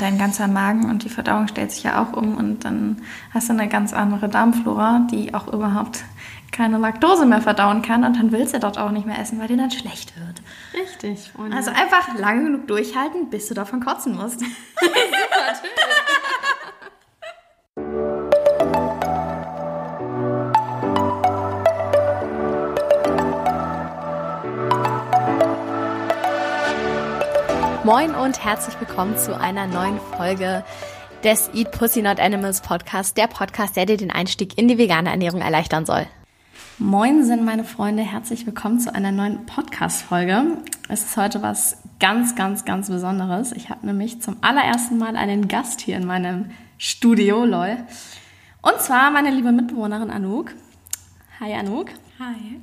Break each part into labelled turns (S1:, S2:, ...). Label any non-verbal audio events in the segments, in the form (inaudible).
S1: dein ganzer Magen und die Verdauung stellt sich ja auch um und dann hast du eine ganz andere Darmflora, die auch überhaupt keine Laktose mehr verdauen kann und dann willst du dort auch nicht mehr essen, weil dir dann schlecht wird.
S2: Richtig.
S1: Freunde. Also einfach lange genug durchhalten, bis du davon kotzen musst. (laughs) (laughs)
S2: Moin und herzlich willkommen zu einer neuen Folge des Eat Pussy Not Animals Podcast, der Podcast, der dir den Einstieg in die vegane Ernährung erleichtern soll. Moin sind meine Freunde, herzlich willkommen zu einer neuen Podcast-Folge. Es ist heute was ganz, ganz, ganz Besonderes. Ich habe nämlich zum allerersten Mal einen Gast hier in meinem Studio, lol. Und zwar meine liebe Mitbewohnerin Anouk. Hi Anouk.
S1: Hi.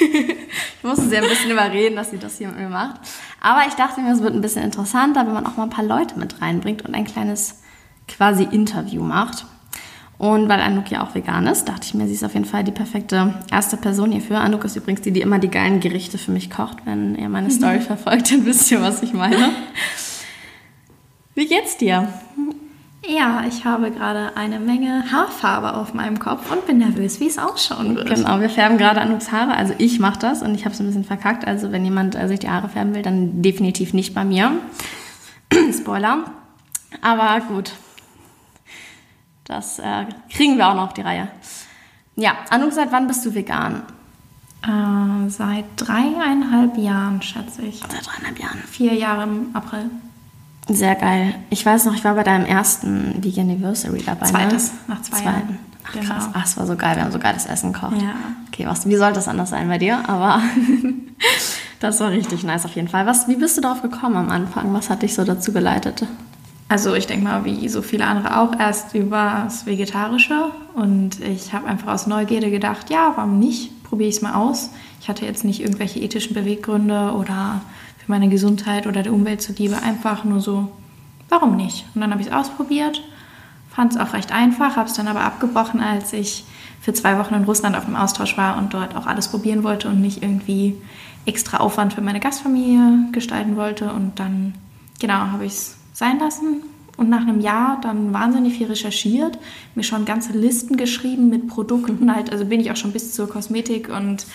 S2: Ich musste sie ein bisschen überreden, dass sie das hier mit mir macht. Aber ich dachte mir, es wird ein bisschen interessanter, wenn man auch mal ein paar Leute mit reinbringt und ein kleines quasi Interview macht. Und weil Anouk ja auch vegan ist, dachte ich mir, sie ist auf jeden Fall die perfekte erste Person hierfür. Anouk ist übrigens die, die immer die geilen Gerichte für mich kocht. Wenn ihr meine Story (laughs) verfolgt, dann wisst ihr, was ich meine. Wie geht's dir?
S1: Ja, ich habe gerade eine Menge Haarfarbe auf meinem Kopf und bin nervös, wie es ausschauen wird.
S2: Genau, wir färben gerade Anuks Haare. Also ich mache das und ich habe es ein bisschen verkackt. Also wenn jemand äh, sich die Haare färben will, dann definitiv nicht bei mir. (clears throat) Spoiler. Aber gut, das äh, kriegen wir auch noch auf die Reihe. Ja, Anuk, seit wann bist du vegan?
S1: Äh, seit dreieinhalb Jahren, schätze ich.
S2: Seit dreieinhalb Jahren.
S1: Vier Jahre im April.
S2: Sehr geil. Ich weiß noch, ich war bei deinem ersten Vegan Anniversary dabei.
S1: Ne? Zweites, ne? nach zwei Zweiten. Jahren.
S2: Ach, genau. krass. Ach, es war so geil. Wir haben so geiles Essen gekocht.
S1: Ja.
S2: Okay, was, wie sollte das anders sein bei dir? Aber (laughs) das war richtig nice auf jeden Fall. Was, wie bist du darauf gekommen am Anfang? Was hat dich so dazu geleitet?
S1: Also ich denke mal, wie so viele andere auch, erst über das Vegetarische. Und ich habe einfach aus Neugierde gedacht, ja, warum nicht? Probiere ich es mal aus. Ich hatte jetzt nicht irgendwelche ethischen Beweggründe oder meine Gesundheit oder der Umwelt zuliebe. Einfach nur so, warum nicht? Und dann habe ich es ausprobiert, fand es auch recht einfach, habe es dann aber abgebrochen, als ich für zwei Wochen in Russland auf dem Austausch war und dort auch alles probieren wollte und nicht irgendwie extra Aufwand für meine Gastfamilie gestalten wollte. Und dann, genau, habe ich es sein lassen und nach einem Jahr dann wahnsinnig viel recherchiert, mir schon ganze Listen geschrieben mit Produkten (laughs) halt, also bin ich auch schon bis zur Kosmetik und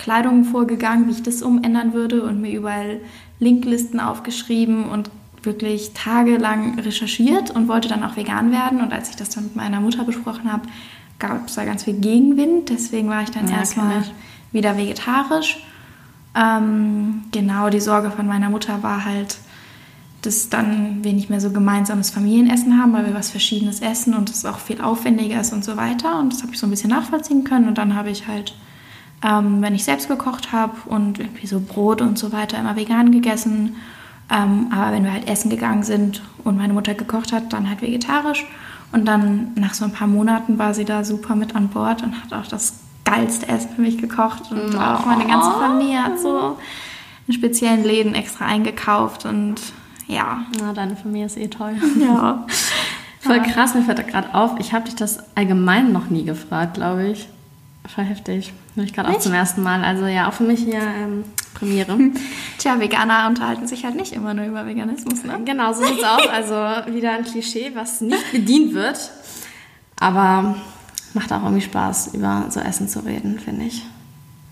S1: Kleidung vorgegangen, wie ich das umändern würde und mir überall Linklisten aufgeschrieben und wirklich tagelang recherchiert und wollte dann auch vegan werden. Und als ich das dann mit meiner Mutter besprochen habe, gab es da ganz viel Gegenwind. Deswegen war ich dann ja, erstmal wieder vegetarisch. Ähm, genau, die Sorge von meiner Mutter war halt, dass dann wir nicht mehr so gemeinsames Familienessen haben, weil wir was Verschiedenes essen und es auch viel aufwendiger ist und so weiter. Und das habe ich so ein bisschen nachvollziehen können. Und dann habe ich halt ähm, wenn ich selbst gekocht habe und irgendwie so Brot und so weiter immer vegan gegessen. Ähm, aber wenn wir halt essen gegangen sind und meine Mutter gekocht hat, dann halt vegetarisch. Und dann nach so ein paar Monaten war sie da super mit an Bord und hat auch das geilste Essen für mich gekocht. Und oh. auch meine ganze Familie hat so in speziellen Läden extra eingekauft und ja.
S2: Na, deine Familie ist eh toll. (laughs)
S1: Ja.
S2: Voll krass, mir fällt da gerade auf. Ich habe dich das allgemein noch nie gefragt, glaube ich. Voll heftig. Höre ich gerade auch zum ersten Mal. Also ja, auch für mich hier ähm, Premiere. (laughs)
S1: Tja, Veganer unterhalten sich halt nicht immer nur über Veganismus, ne?
S2: Genau, so sieht's aus. Also wieder ein Klischee, was nicht bedient wird. Aber macht auch irgendwie Spaß, über so Essen zu reden, finde ich.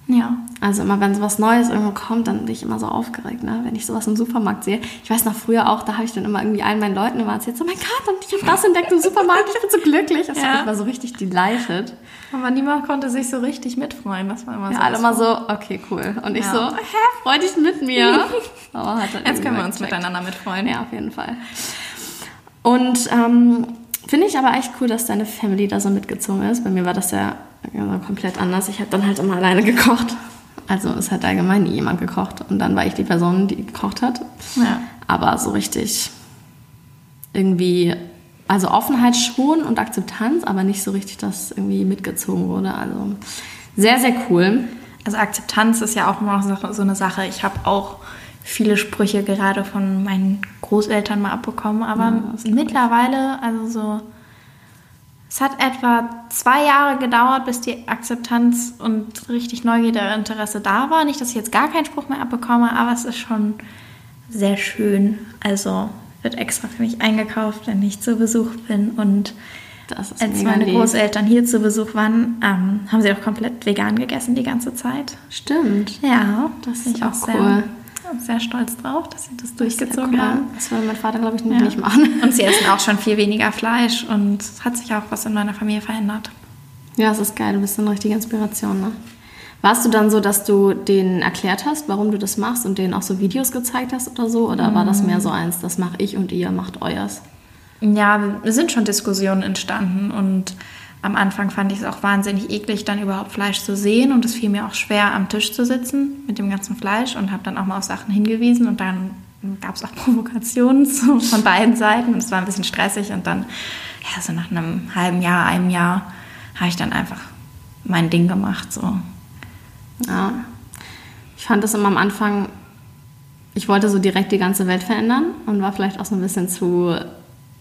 S1: Ja.
S2: Also immer, wenn so was Neues irgendwo kommt, dann bin ich immer so aufgeregt, ne? wenn ich sowas im Supermarkt sehe. Ich weiß noch früher auch, da habe ich dann immer irgendwie allen meinen Leuten immer erzählt, so mein Gott, und ich habe das entdeckt im Supermarkt, ich bin so glücklich. Das ja. hat immer so richtig delighted.
S1: Aber niemand konnte sich so richtig mitfreuen, das war immer
S2: ja,
S1: so.
S2: alle immer so, okay, cool. Und ich ja. so, hä, freu dich mit mir. (laughs)
S1: Aber hat dann Jetzt können wir uns gecheckt. miteinander mitfreuen.
S2: Ja, auf jeden Fall. Und ähm, finde ich aber echt cool, dass deine Family da so mitgezogen ist. Bei mir war das ja komplett anders. Ich habe dann halt immer alleine gekocht. Also es hat allgemein nie jemand gekocht. Und dann war ich die Person, die gekocht hat.
S1: Ja.
S2: Aber so richtig irgendwie, also Offenheit schon und Akzeptanz, aber nicht so richtig, dass irgendwie mitgezogen wurde. Also sehr, sehr cool.
S1: Also Akzeptanz ist ja auch immer so eine Sache. Ich habe auch viele Sprüche gerade von meinen Großeltern mal abbekommen, aber ja, mittlerweile, also so es hat etwa zwei Jahre gedauert, bis die Akzeptanz und richtig Neugierde und Interesse da war. Nicht, dass ich jetzt gar keinen Spruch mehr abbekomme, aber es ist schon sehr schön. Also wird extra für mich eingekauft, wenn ich zu Besuch bin. Und als meine lieb. Großeltern hier zu Besuch waren, ähm, haben sie auch komplett vegan gegessen die ganze Zeit.
S2: Stimmt.
S1: Ja, das ist auch cool. Sehr, sehr stolz drauf, dass sie das, das durchgezogen cool. haben.
S2: Das würde mein Vater, glaube ich, ja. nicht machen. (laughs)
S1: Und sie essen auch schon viel weniger Fleisch und es hat sich auch was in meiner Familie verändert.
S2: Ja, es ist geil, du bist eine richtige Inspiration, ne? Warst du dann so, dass du denen erklärt hast, warum du das machst und denen auch so Videos gezeigt hast oder so? Oder mm. war das mehr so eins, das mache ich und ihr macht euers?
S1: Ja, es sind schon Diskussionen entstanden und am Anfang fand ich es auch wahnsinnig eklig, dann überhaupt Fleisch zu sehen und es fiel mir auch schwer, am Tisch zu sitzen mit dem ganzen Fleisch und habe dann auch mal auf Sachen hingewiesen und dann gab es auch (laughs) Provokationen so von beiden Seiten und es war ein bisschen stressig und dann, ja, so nach einem halben Jahr, einem Jahr habe ich dann einfach mein Ding gemacht, so.
S2: Ja, ich fand das immer am Anfang, ich wollte so direkt die ganze Welt verändern und war vielleicht auch so ein bisschen zu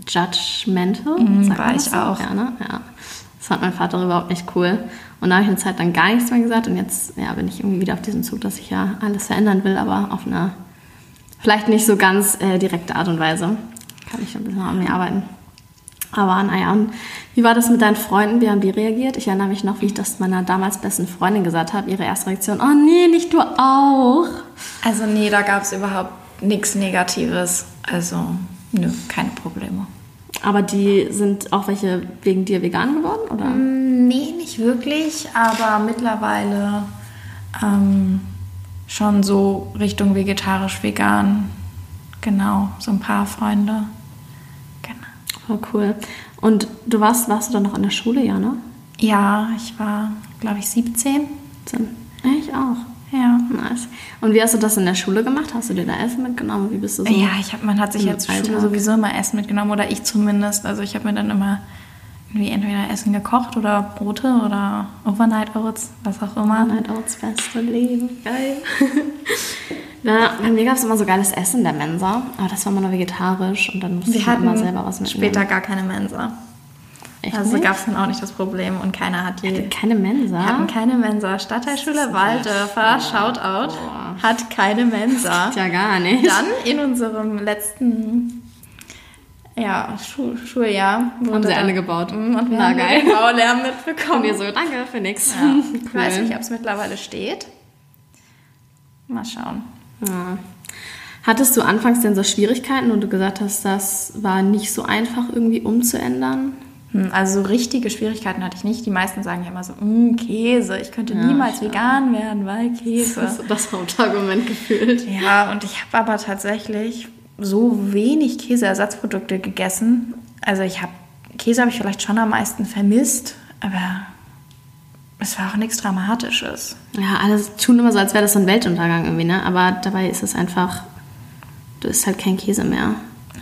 S2: judgmental.
S1: Mhm, war ich so? auch.
S2: Ja, ne? ja. Das fand mein Vater überhaupt nicht cool. Und da habe ich eine Zeit dann gar nichts mehr gesagt. Und jetzt ja, bin ich irgendwie wieder auf diesem Zug, dass ich ja alles verändern will, aber auf eine vielleicht nicht so ganz äh, direkte Art und Weise. Kann ich ein bisschen an mir arbeiten. Aber naja, und wie war das mit deinen Freunden? Wie haben die reagiert? Ich erinnere mich noch, wie ich das meiner damals besten Freundin gesagt habe. Ihre erste Reaktion, oh nee, nicht du auch.
S1: Also nee, da gab es überhaupt nichts Negatives. Also nö, keine Probleme.
S2: Aber die sind auch welche wegen dir vegan geworden, oder?
S1: Mm, nee, nicht wirklich, aber mittlerweile ähm, schon so Richtung vegetarisch-vegan. Genau, so ein paar Freunde.
S2: Genau. Voll cool. Und du warst, warst du dann noch in der Schule, ja, ne?
S1: Ja, ich war, glaube ich, 17.
S2: Ich auch. Ja. Nice. Und wie hast du das in der Schule gemacht? Hast du dir da Essen mitgenommen? Wie bist du so?
S1: Ja, ich hab, man hat sich jetzt Schule sowieso immer Essen mitgenommen oder ich zumindest. Also ich habe mir dann immer irgendwie entweder Essen gekocht oder Brote oder Overnight Oats, was auch immer.
S2: Overnight Oats, beste Leben. Geil. (laughs) ja, bei mir gab es immer so geiles Essen in der Mensa, aber das war immer nur vegetarisch und dann musste ich immer selber was mitnehmen.
S1: später gar keine Mensa. Echt also gab es dann auch nicht das Problem und keiner hat die.
S2: Hatte keine Mensa?
S1: Hatten keine Mensa. Stadtteilschule Waldörfer, Shoutout, Boah. hat keine Mensa.
S2: Ja, gar nicht.
S1: Dann in unserem letzten ja, Schul Schuljahr.
S2: Haben sie eine gebaut.
S1: Mhm, und wir Na, haben geil. den Baulärm mitbekommen. Und
S2: wir so, danke für nichts.
S1: Ja. Cool. Ich weiß (laughs) nicht, ob es mittlerweile steht. Mal schauen. Ja.
S2: Hattest du anfangs denn so Schwierigkeiten und du gesagt hast, das war nicht so einfach irgendwie umzuändern?
S1: Hm, also so richtige Schwierigkeiten hatte ich nicht. Die meisten sagen ja immer so, mm, Käse, ich könnte ja, niemals ja. vegan werden, weil Käse.
S2: Das ist das Hauptargument gefühlt.
S1: Ja, und ich habe aber tatsächlich so wenig Käseersatzprodukte gegessen. Also ich habe, Käse habe ich vielleicht schon am meisten vermisst, aber es war auch nichts Dramatisches.
S2: Ja, alle tun immer so, als wäre das so ein Weltuntergang irgendwie, ne? Aber dabei ist es einfach, du isst halt kein Käse mehr.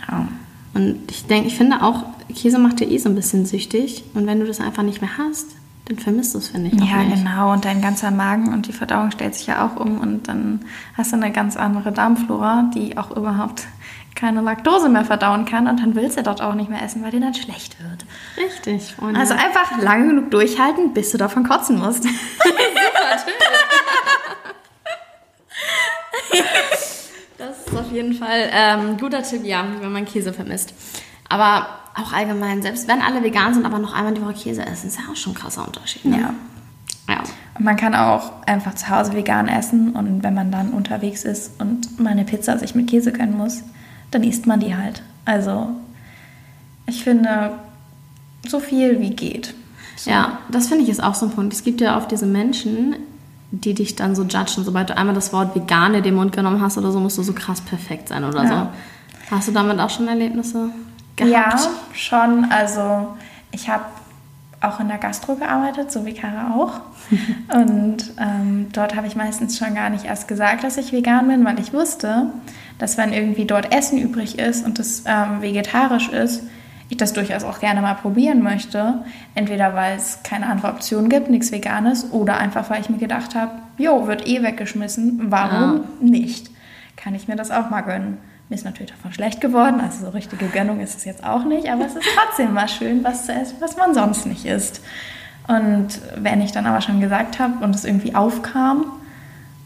S2: Ja. Und ich denke, ich finde auch, Käse macht dir eh so ein bisschen süchtig. Und wenn du das einfach nicht mehr hast, dann vermisst du es, finde ich.
S1: Ja,
S2: nicht.
S1: genau. Und dein ganzer Magen und die Verdauung stellt sich ja auch um. Und dann hast du eine ganz andere Darmflora, die auch überhaupt keine Laktose mehr verdauen kann. Und dann willst du dort auch nicht mehr essen, weil dir dann schlecht wird.
S2: Richtig.
S1: Freunde. Also einfach lange genug durchhalten, bis du davon kotzen musst. (laughs) (laughs) Super,
S2: Das ist auf jeden Fall ein ähm, guter Tipp, ja, wenn man Käse vermisst. Aber auch allgemein, selbst wenn alle vegan sind, aber noch einmal die Woche Käse essen, ist ja auch schon ein krasser Unterschied. Ne?
S1: Ja. ja. Und man kann auch einfach zu Hause vegan essen und wenn man dann unterwegs ist und mal eine Pizza sich mit Käse gönnen muss, dann isst man die halt. Also ich finde, so viel wie geht.
S2: So. Ja, das finde ich ist auch so ein Punkt. Es gibt ja auch diese Menschen, die dich dann so judgen. Sobald du einmal das Wort vegan in den Mund genommen hast oder so, musst du so krass perfekt sein oder ja. so. Hast du damit auch schon Erlebnisse?
S1: Gehabt? Ja, schon. Also ich habe auch in der Gastro gearbeitet, so wie Kara auch. (laughs) Und ähm, dort habe ich meistens schon gar nicht erst gesagt, dass ich vegan bin, weil ich wusste, dass wenn irgendwie dort Essen übrig ist und das ähm, vegetarisch ist, ich das durchaus auch gerne mal probieren möchte. Entweder weil es keine andere Option gibt, nichts Veganes, oder einfach weil ich mir gedacht habe, jo, wird eh weggeschmissen, warum ja. nicht? Kann ich mir das auch mal gönnen. Mir ist natürlich davon schlecht geworden, also so richtige Gönnung ist es jetzt auch nicht, aber es ist trotzdem mal schön, was zu essen, was man sonst nicht isst. Und wenn ich dann aber schon gesagt habe und es irgendwie aufkam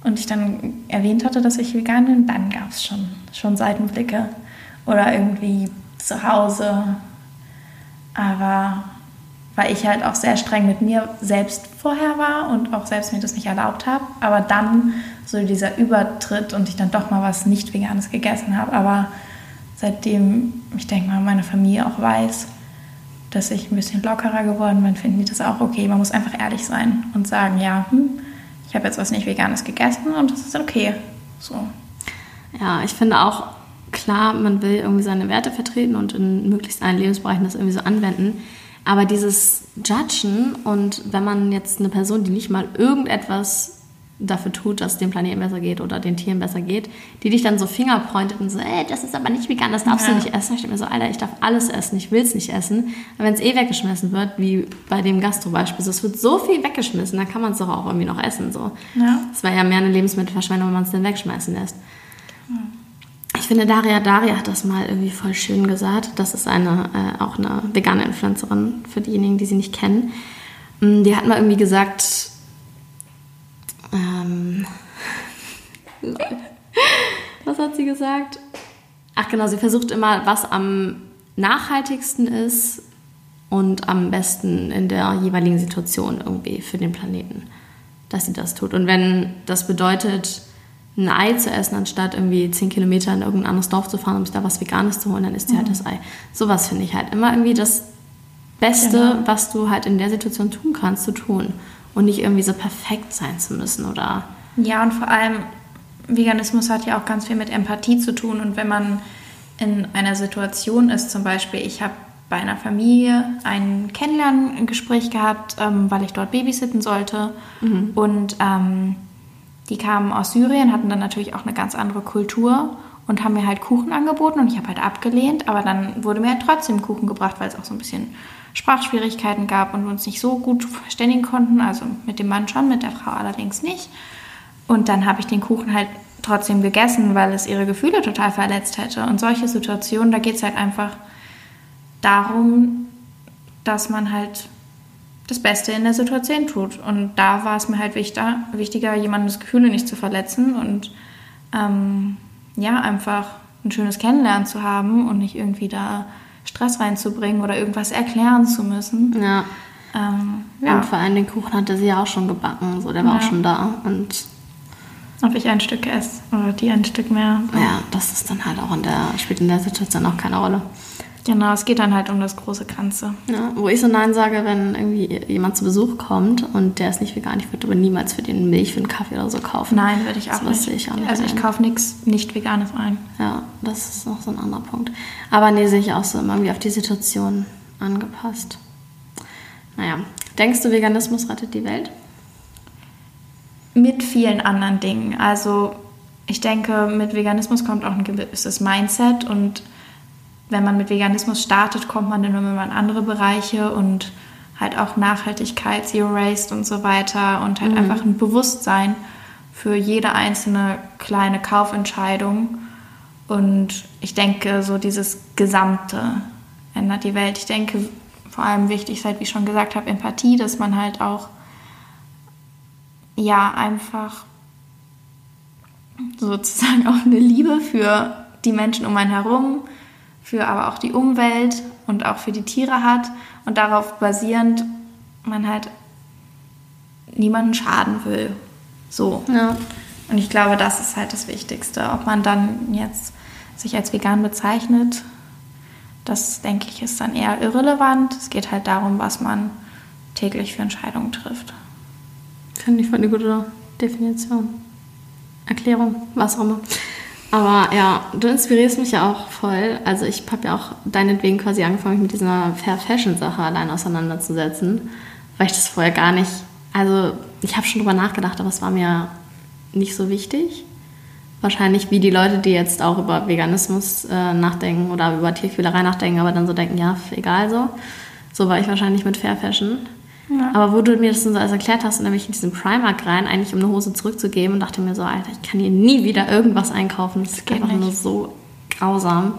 S1: und ich dann erwähnt hatte, dass ich vegan bin, dann gab es schon, schon Seitenblicke. oder irgendwie zu Hause. Aber weil ich halt auch sehr streng mit mir selbst vorher war und auch selbst mir das nicht erlaubt habe. Aber dann so dieser Übertritt und ich dann doch mal was nicht Veganes gegessen habe. Aber seitdem, ich denke mal, meine Familie auch weiß, dass ich ein bisschen lockerer geworden bin, finden die das auch okay. Man muss einfach ehrlich sein und sagen, ja, hm, ich habe jetzt was nicht Veganes gegessen und das ist okay. So.
S2: Ja, ich finde auch klar, man will irgendwie seine Werte vertreten und in möglichst allen Lebensbereichen das irgendwie so anwenden. Aber dieses Judgen und wenn man jetzt eine Person, die nicht mal irgendetwas dafür tut, dass es dem Planeten besser geht oder den Tieren besser geht, die dich dann so fingerpointet und so, ey, das ist aber nicht vegan, das darfst ja. du nicht essen. Ich denke mir so, Alter, ich darf alles essen, ich will es nicht essen. Aber wenn es eh weggeschmissen wird, wie bei dem Gastro-Beispiel, so, es wird so viel weggeschmissen, dann kann man es doch auch irgendwie noch essen. So. Ja. Das wäre ja mehr eine Lebensmittelverschwendung, wenn man es dann wegschmeißen lässt. Ich finde, Daria Daria hat das mal irgendwie voll schön gesagt. Das ist eine, äh, auch eine vegane Influencerin, für diejenigen, die sie nicht kennen. Mm, die hat mal irgendwie gesagt, ähm, (laughs) was hat sie gesagt? Ach genau, sie versucht immer, was am nachhaltigsten ist und am besten in der jeweiligen Situation irgendwie für den Planeten, dass sie das tut. Und wenn das bedeutet, ein Ei zu essen, anstatt irgendwie zehn Kilometer in irgendein anderes Dorf zu fahren, um sich da was Veganes zu holen, dann isst sie halt mhm. halt das Ei. Sowas finde ich halt immer irgendwie das Beste, genau. was du halt in der Situation tun kannst, zu tun und nicht irgendwie so perfekt sein zu müssen oder.
S1: Ja, und vor allem, Veganismus hat ja auch ganz viel mit Empathie zu tun. Und wenn man in einer Situation ist, zum Beispiel, ich habe bei einer Familie ein Kennenlerngespräch gehabt, ähm, weil ich dort babysitten sollte. Mhm. Und ähm, die kamen aus Syrien, hatten dann natürlich auch eine ganz andere Kultur und haben mir halt Kuchen angeboten und ich habe halt abgelehnt, aber dann wurde mir halt trotzdem Kuchen gebracht, weil es auch so ein bisschen Sprachschwierigkeiten gab und wir uns nicht so gut verständigen konnten. Also mit dem Mann schon, mit der Frau allerdings nicht. Und dann habe ich den Kuchen halt trotzdem gegessen, weil es ihre Gefühle total verletzt hätte. Und solche Situationen, da geht es halt einfach darum, dass man halt das Beste in der Situation tut. Und da war es mir halt wichtiger, wichtiger jemandes Gefühle nicht zu verletzen und ähm, ja, einfach ein schönes Kennenlernen zu haben und nicht irgendwie da Stress reinzubringen oder irgendwas erklären zu müssen.
S2: Ja. Ähm, ja. Und vor allem den Kuchen hatte sie ja auch schon gebacken, so der war ja. auch schon da. Und
S1: ob ich ein Stück esse oder die ein Stück mehr.
S2: Ja, das ist dann halt auch in der, spielt in der Situation auch keine Rolle.
S1: Genau, es geht dann halt um das große Ganze.
S2: Ja, wo ich so Nein sage, wenn irgendwie jemand zu Besuch kommt und der ist nicht vegan, ich würde aber niemals für den Milch für einen Kaffee oder so kaufen.
S1: Nein, würde ich auch so, nicht. Ich auch nicht. Also ich kaufe nichts nicht Veganes ein.
S2: Ja, das ist noch so ein anderer Punkt. Aber nee, sehe ich auch so immer irgendwie auf die Situation angepasst. Naja, denkst du, Veganismus rettet die Welt?
S1: Mit vielen anderen Dingen. Also ich denke, mit Veganismus kommt auch ein gewisses Mindset und wenn man mit Veganismus startet, kommt man dann immer in andere Bereiche und halt auch Nachhaltigkeit, Zero Waste und so weiter und halt mhm. einfach ein Bewusstsein für jede einzelne kleine Kaufentscheidung. Und ich denke, so dieses Gesamte ändert die Welt. Ich denke, vor allem wichtig ist halt, wie ich schon gesagt habe, Empathie, dass man halt auch, ja, einfach sozusagen auch eine Liebe für die Menschen um einen herum für aber auch die Umwelt und auch für die Tiere hat und darauf basierend man halt niemanden schaden will. So. Ja. Und ich glaube, das ist halt das Wichtigste. Ob man dann jetzt sich als vegan bezeichnet, das denke ich ist dann eher irrelevant. Es geht halt darum, was man täglich für Entscheidungen trifft.
S2: Finde ich voll eine gute Definition. Erklärung, was auch immer. Aber ja, du inspirierst mich ja auch voll. Also ich habe ja auch deinetwegen quasi angefangen, mich mit dieser Fair Fashion Sache allein auseinanderzusetzen, weil ich das vorher gar nicht, also ich habe schon drüber nachgedacht, aber es war mir nicht so wichtig. Wahrscheinlich wie die Leute, die jetzt auch über Veganismus äh, nachdenken oder über Tierquälerei nachdenken, aber dann so denken, ja, egal so. So war ich wahrscheinlich mit Fair Fashion. Ja. Aber wo du mir das dann so alles erklärt hast, und dann bin ich in diesen Primark rein, eigentlich um eine Hose zurückzugeben und dachte mir so, Alter, ich kann hier nie wieder irgendwas einkaufen. Das ist einfach nicht. nur so grausam,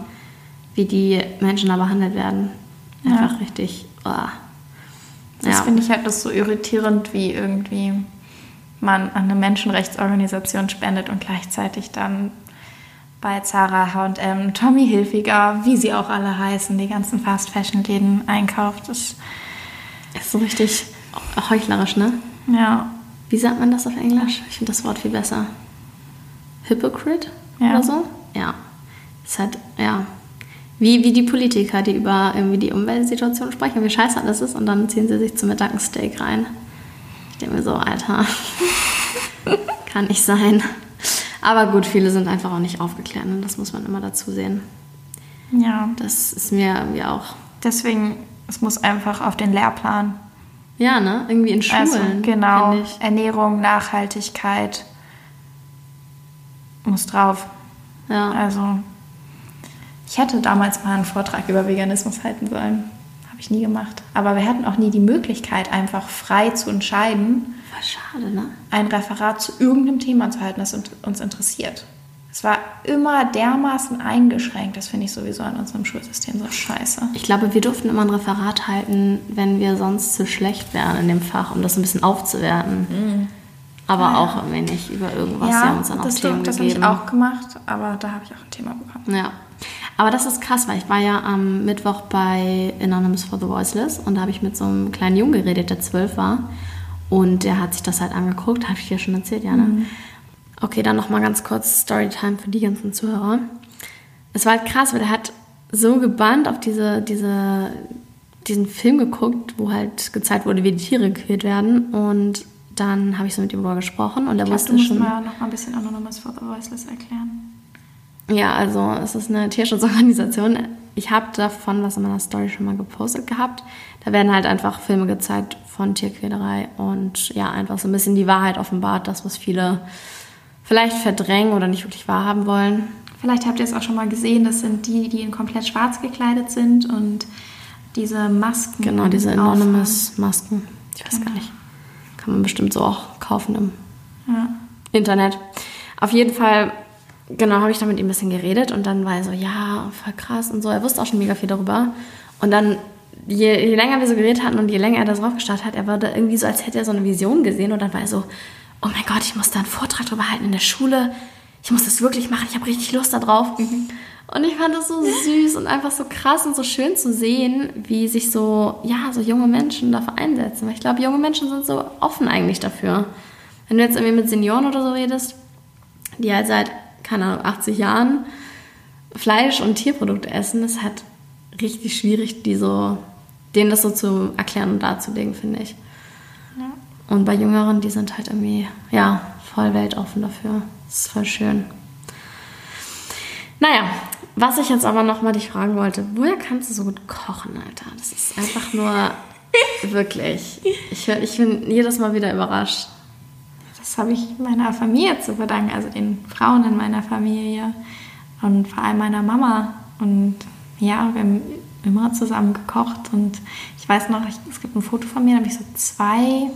S2: wie die Menschen da behandelt werden. Einfach ja. richtig. Oh.
S1: Das ja. finde ich halt das so irritierend, wie irgendwie man an eine Menschenrechtsorganisation spendet und gleichzeitig dann bei Zara, H&M, Tommy Hilfiger, wie sie auch alle heißen, die ganzen Fast-Fashion-Läden einkauft. Das
S2: ist so richtig heuchlerisch, ne?
S1: Ja.
S2: Wie sagt man das auf Englisch? Ich finde das Wort viel besser. Hypocrite ja. oder so? Ja. Ist halt, ja. Wie, wie die Politiker, die über irgendwie die Umweltsituation sprechen, wie scheiße alles ist und dann ziehen sie sich zum Mittag ein Steak rein. Ich denke mir so, Alter, (laughs) kann nicht sein. Aber gut, viele sind einfach auch nicht aufgeklärt. Und ne? das muss man immer dazu sehen.
S1: Ja.
S2: Das ist mir irgendwie auch.
S1: Deswegen, es muss einfach auf den Lehrplan.
S2: Ja, ne? Irgendwie in Schulen. Also,
S1: genau. Ernährung, Nachhaltigkeit muss drauf.
S2: Ja.
S1: Also, ich hätte damals mal einen Vortrag über Veganismus halten sollen. Habe ich nie gemacht. Aber wir hatten auch nie die Möglichkeit, einfach frei zu entscheiden,
S2: Voll schade, ne?
S1: Ein Referat zu irgendeinem Thema zu halten, das uns interessiert. Es war immer dermaßen eingeschränkt. Das finde ich sowieso an unserem Schulsystem so scheiße.
S2: Ich glaube, wir durften immer ein Referat halten, wenn wir sonst zu schlecht wären in dem Fach, um das ein bisschen aufzuwerten. Mhm. Aber ja. auch ein wenig über irgendwas.
S1: Ja, haben uns dann auch das, Themen das habe ich auch gemacht, aber da habe ich auch ein Thema bekommen.
S2: Ja. Aber das ist krass, weil ich war ja am Mittwoch bei Anonymous for the Voiceless und da habe ich mit so einem kleinen Jungen geredet, der zwölf war. Und der hat sich das halt angeguckt, habe ich dir schon erzählt, ja. Ne? Mhm. Okay, dann nochmal ganz kurz Storytime für die ganzen Zuhörer. Es war halt krass, weil der hat so gebannt auf diese, diese, diesen Film geguckt, wo halt gezeigt wurde, wie die Tiere gequält werden. Und dann habe ich so mit ihm darüber gesprochen und er
S1: ich
S2: wusste
S1: glaub, du
S2: schon.
S1: Mal noch mal ein bisschen Anonymous for the Voiceless erklären.
S2: Ja, also es ist eine Tierschutzorganisation. Ich habe davon was in meiner Story schon mal gepostet gehabt. Da werden halt einfach Filme gezeigt von Tierquälerei und ja, einfach so ein bisschen die Wahrheit offenbart, das, was viele vielleicht verdrängen oder nicht wirklich wahrhaben wollen.
S1: Vielleicht habt ihr es auch schon mal gesehen, das sind die, die in komplett schwarz gekleidet sind und diese Masken.
S2: Genau, diese Anonymous Masken. Ich weiß genau. gar nicht. Kann man bestimmt so auch kaufen im ja. Internet. Auf jeden Fall, genau, habe ich da mit ihm ein bisschen geredet und dann war er so, ja, voll krass und so. Er wusste auch schon mega viel darüber. Und dann je, je, länger wir so geredet hatten und je länger er da drauf gestartet hat, er war da irgendwie so, als hätte er so eine Vision gesehen und dann war er so, oh mein Gott, ich muss da einen Vortrag drüber halten in der Schule. Ich muss das wirklich machen, ich habe richtig Lust darauf. Mhm. Und ich fand das so süß und einfach so krass und so schön zu sehen, wie sich so, ja, so junge Menschen dafür einsetzen. Weil ich glaube, junge Menschen sind so offen eigentlich dafür. Wenn du jetzt irgendwie mit Senioren oder so redest, die halt seit, keine Ahnung, 80 Jahren Fleisch und Tierprodukte essen, ist halt richtig schwierig, die so denen das so zu erklären und darzulegen, finde ich. Und bei Jüngeren, die sind halt irgendwie, ja, voll weltoffen dafür. Das ist voll schön. Naja, was ich jetzt aber nochmal dich fragen wollte, woher kannst du so gut kochen, Alter? Das ist einfach nur (laughs) wirklich. Ich, ich bin jedes Mal wieder überrascht.
S1: Das habe ich meiner Familie zu verdanken, also den Frauen in meiner Familie und vor allem meiner Mama. Und ja, wir haben immer zusammen gekocht. Und ich weiß noch, ich, es gibt ein Foto von mir, da bin ich so zwei,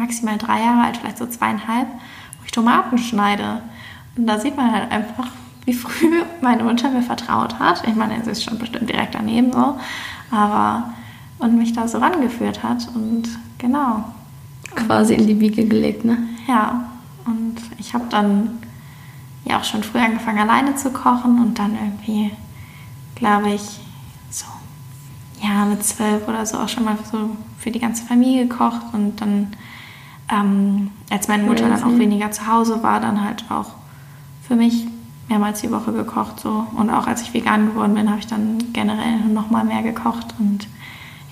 S1: maximal drei Jahre alt, vielleicht so zweieinhalb, wo ich Tomaten schneide. Und da sieht man halt einfach, wie früh (laughs) meine Mutter mir vertraut hat. Ich meine, sie ist schon bestimmt direkt daneben so, aber und mich da so rangeführt hat und genau.
S2: Quasi in die Wiege gelegt, ne?
S1: Ja. Und ich habe dann ja auch schon früh angefangen, alleine zu kochen und dann irgendwie, glaube ich, ja, mit zwölf oder so auch schon mal so für die ganze Familie gekocht und dann, ähm, als meine Mutter dann auch weniger zu Hause war, dann halt auch für mich mehrmals die Woche gekocht so. Und auch als ich vegan geworden bin, habe ich dann generell noch mal mehr gekocht. Und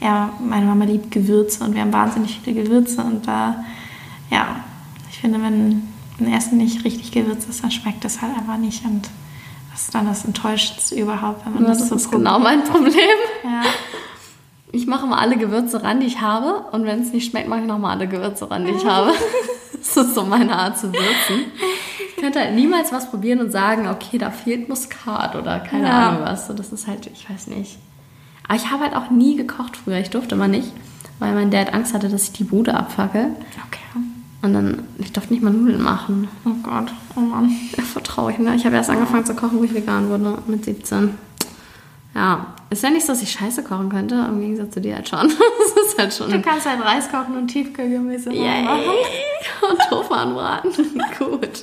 S1: ja, meine Mama liebt Gewürze und wir haben wahnsinnig viele Gewürze. Und da, ja, ich finde, wenn ein Essen nicht richtig gewürzt ist, dann schmeckt es halt einfach nicht. Und das ist dann das Enttäuschendste überhaupt, wenn man ja, das, das so
S2: ist genau mein Problem. Ja. Ich mache mal alle Gewürze ran, die ich habe. Und wenn es nicht schmeckt, mache ich nochmal alle Gewürze ran, die ich habe. (laughs) das ist so meine Art zu würzen. Ich könnte halt niemals was probieren und sagen, okay, da fehlt Muskat oder keine ja. Ahnung was. So, das ist halt, ich weiß nicht. Aber ich habe halt auch nie gekocht früher. Ich durfte mal nicht, weil mein Dad Angst hatte, dass ich die Bude abfacke.
S1: Okay.
S2: Und dann, ich durfte nicht mal Nudeln machen.
S1: Oh Gott, oh Mann.
S2: Ja, vertraue ne? Ich habe erst angefangen zu kochen, wo ich vegan wurde, mit 17. Ja, ist ja nicht so, dass ich Scheiße kochen könnte, im Gegensatz zu dir halt schon. (laughs) das ist halt schon.
S1: Du kannst halt Reis kochen und Tiefkühlgemüse
S2: Yay. machen. und Tofu anbraten. (laughs) Gut.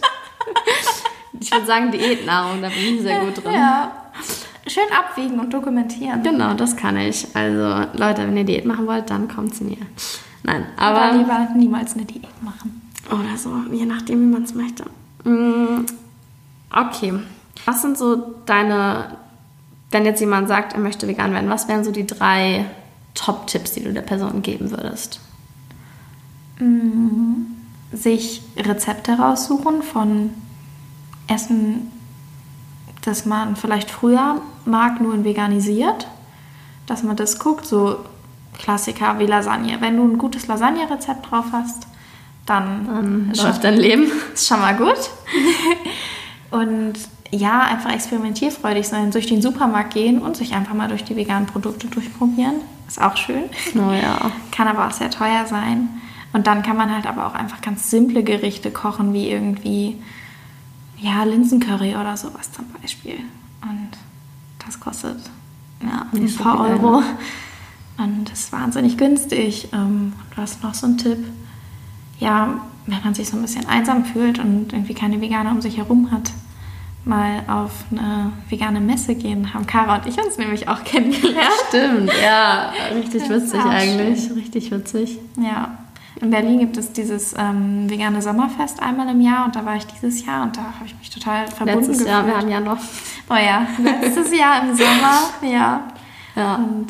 S2: Ich würde sagen Diätnahrung, da bin ich sehr gut drin.
S1: Ja. Schön abwiegen und dokumentieren.
S2: Genau, das kann ich. Also Leute, wenn ihr Diät machen wollt, dann kommt zu mir. Nein, aber...
S1: Oder lieber niemals eine Diät machen.
S2: Oder so, je nachdem, wie man es möchte. Mm, okay. Was sind so deine, wenn jetzt jemand sagt, er möchte vegan werden, was wären so die drei Top-Tipps, die du der Person geben würdest?
S1: Mm, sich Rezepte raussuchen von Essen, das man vielleicht früher mag, nur in veganisiert. Dass man das guckt, so Klassiker wie Lasagne. Wenn du ein gutes Lasagne-Rezept drauf hast, dann,
S2: dann läuft dein Leben.
S1: Ist schon mal gut. (laughs) und ja, einfach experimentierfreudig sein, durch den Supermarkt gehen und sich einfach mal durch die veganen Produkte durchprobieren. Ist auch schön.
S2: Oh ja.
S1: Kann aber auch sehr teuer sein. Und dann kann man halt aber auch einfach ganz simple Gerichte kochen, wie irgendwie, ja, Linsencurry oder sowas zum Beispiel. Und das kostet ja, ein paar Euro. Und ist wahnsinnig günstig. Ähm, du hast noch so einen Tipp. Ja, wenn man sich so ein bisschen einsam fühlt und irgendwie keine Veganer um sich herum hat, mal auf eine vegane Messe gehen, haben Kara und ich uns nämlich auch (laughs) kennengelernt.
S2: Stimmt, ja, richtig witzig eigentlich, schön. richtig witzig.
S1: Ja, in Berlin gibt es dieses ähm, vegane Sommerfest einmal im Jahr und da war ich dieses Jahr und da habe ich mich total verbunden
S2: Letztes gefühlt. Jahr, wir haben ja noch.
S1: Oh ja, letztes Jahr im (laughs) Sommer, ja. Ja. Und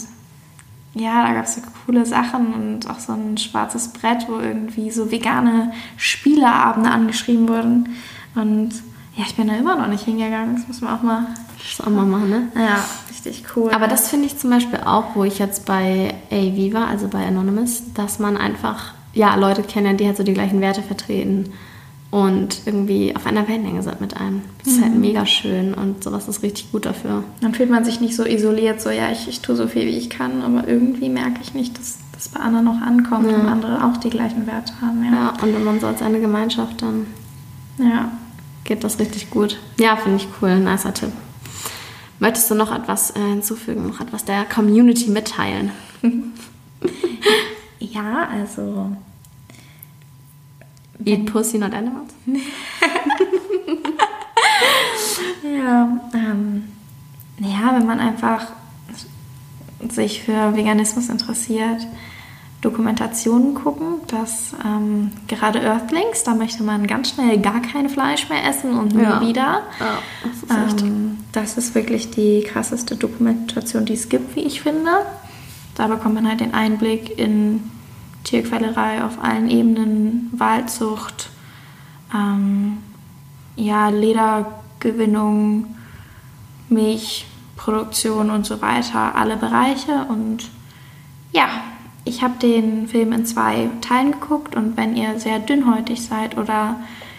S1: ja, da gab es so coole Sachen und auch so ein schwarzes Brett, wo irgendwie so vegane Spieleabende angeschrieben wurden. Und ja, ich bin da immer noch nicht hingegangen. Das muss man auch mal.
S2: Das auch mal machen, ne?
S1: Ja, richtig cool.
S2: Aber das finde ich zum Beispiel auch, wo ich jetzt bei AV war, also bei Anonymous, dass man einfach ja, Leute kennt, die halt so die gleichen Werte vertreten und irgendwie auf einer Wellenlänge sind mit einem. Das ist halt mhm. halt mega schön und sowas ist richtig gut dafür.
S1: Dann fühlt man sich nicht so isoliert, so ja, ich, ich tue so viel, wie ich kann, aber irgendwie merke ich nicht, dass das bei anderen noch ankommt ja. und andere auch die gleichen Werte haben. Ja,
S2: ja und wenn man so als eine Gemeinschaft dann
S1: ja.
S2: Geht das richtig gut. Ja, finde ich cool, nicer Tipp. Möchtest du noch etwas äh, hinzufügen, noch etwas der Community mitteilen? (laughs)
S1: ja, also
S2: Eat Pussy, not animals? (laughs)
S1: ja, ähm, ja, wenn man einfach sich für Veganismus interessiert, Dokumentationen gucken, dass ähm, gerade Earthlings, da möchte man ganz schnell gar kein Fleisch mehr essen und nie ja. wieder. Ja, das, ist ähm, das ist wirklich die krasseste Dokumentation, die es gibt, wie ich finde. Da bekommt man halt den Einblick in Tierquälerei auf allen Ebenen, Waldzucht, ähm, ja, Ledergewinnung, Milchproduktion und so weiter, alle Bereiche. Und ja, ich habe den Film in zwei Teilen geguckt und wenn ihr sehr dünnhäutig seid oder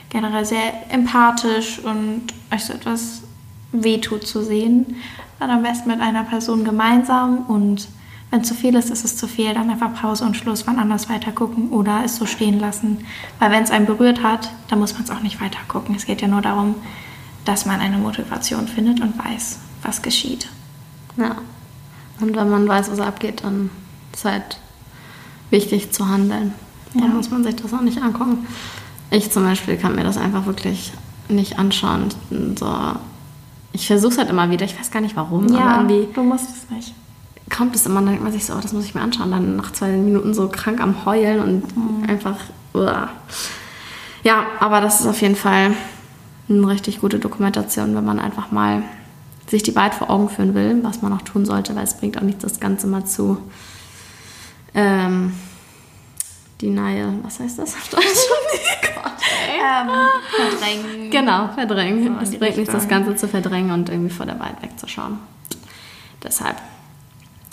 S1: generell sehr empathisch und euch so etwas wehtut zu sehen, dann am besten mit einer Person gemeinsam und wenn zu viel ist, ist es zu viel. Dann einfach Pause und Schluss, wann anders weiter gucken oder es so stehen lassen. Weil wenn es einen berührt hat, dann muss man es auch nicht weiter gucken. Es geht ja nur darum, dass man eine Motivation findet und weiß, was geschieht.
S2: Ja. Und wenn man weiß, was abgeht, dann ist halt wichtig zu handeln. Ja. Dann muss man sich das auch nicht angucken. Ich zum Beispiel kann mir das einfach wirklich nicht anschauen. So, ich versuche es halt immer wieder. Ich weiß gar nicht warum.
S1: Ja, du musst es nicht
S2: kommt es immer, dann denkt man sich so, oh, das muss ich mir anschauen. Dann nach zwei Minuten so krank am Heulen und mhm. einfach. Uah. Ja, aber das ist auf jeden Fall eine richtig gute Dokumentation, wenn man einfach mal sich die Wahrheit vor Augen führen will, was man auch tun sollte, weil es bringt auch nichts, das Ganze mal zu ähm, Denial, was heißt das auf Deutsch? (laughs)
S1: Gott, ähm, verdrängen.
S2: Genau, verdrängen. So es bringt nichts, das Ganze zu verdrängen und irgendwie vor der Wahrheit wegzuschauen. Deshalb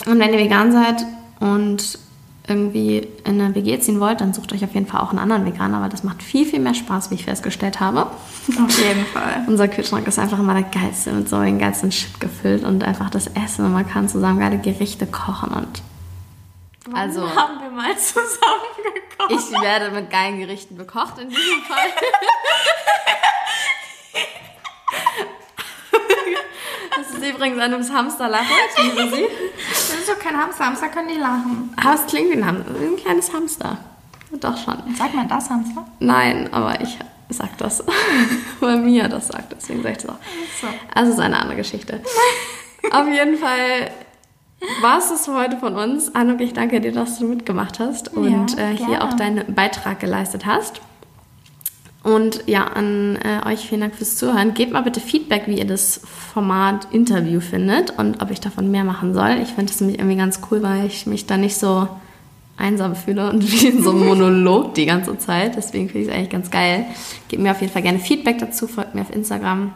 S2: und wenn ihr vegan seid und irgendwie in eine WG ziehen wollt, dann sucht euch auf jeden Fall auch einen anderen Veganer, weil das macht viel, viel mehr Spaß, wie ich festgestellt habe.
S1: Auf jeden Fall. (laughs)
S2: Unser Kühlschrank ist einfach immer der geilste, mit so den geilsten Shit gefüllt und einfach das Essen und man kann zusammen geile Gerichte kochen und
S1: Warum also haben wir mal zusammen gekocht.
S2: Ich werde mit geilen Gerichten bekocht in diesem Fall. Das ist übrigens eine Hamsterlache. Ich liebe sie.
S1: Das ist doch kein Hamster. Hamster können die lachen.
S2: Aber es klingt wie ein, Hamster. ein kleines Hamster. Doch schon.
S1: Sagt man das Hamster?
S2: Nein, aber ich, sagt das. (laughs) Weil Mia das sagt, deswegen sage ich das auch. So. Also ist eine andere Geschichte. Auf jeden Fall war es das für heute von uns. Anuk, ich danke dir, dass du mitgemacht hast und ja, äh, hier auch deinen Beitrag geleistet hast. Und ja, an äh, euch vielen Dank fürs Zuhören. Gebt mal bitte Feedback, wie ihr das Format Interview findet und ob ich davon mehr machen soll. Ich finde das nämlich irgendwie ganz cool, weil ich mich da nicht so einsam fühle und (laughs) wie in so einem (laughs) Monolog die ganze Zeit. Deswegen finde ich es eigentlich ganz geil. Gebt mir auf jeden Fall gerne Feedback dazu. Folgt mir auf Instagram.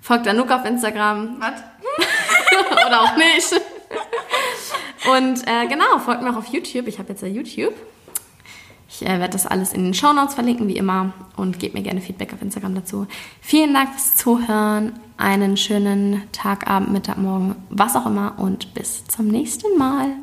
S2: Folgt Anouk auf Instagram. Was? (laughs) Oder auch nicht. Und äh, genau, folgt mir auch auf YouTube. Ich habe jetzt ja YouTube. Ich äh, werde das alles in den Show Notes verlinken, wie immer. Und gebt mir gerne Feedback auf Instagram dazu. Vielen Dank fürs Zuhören. Einen schönen Tag, Abend, Mittag, Morgen, was auch immer. Und bis zum nächsten Mal.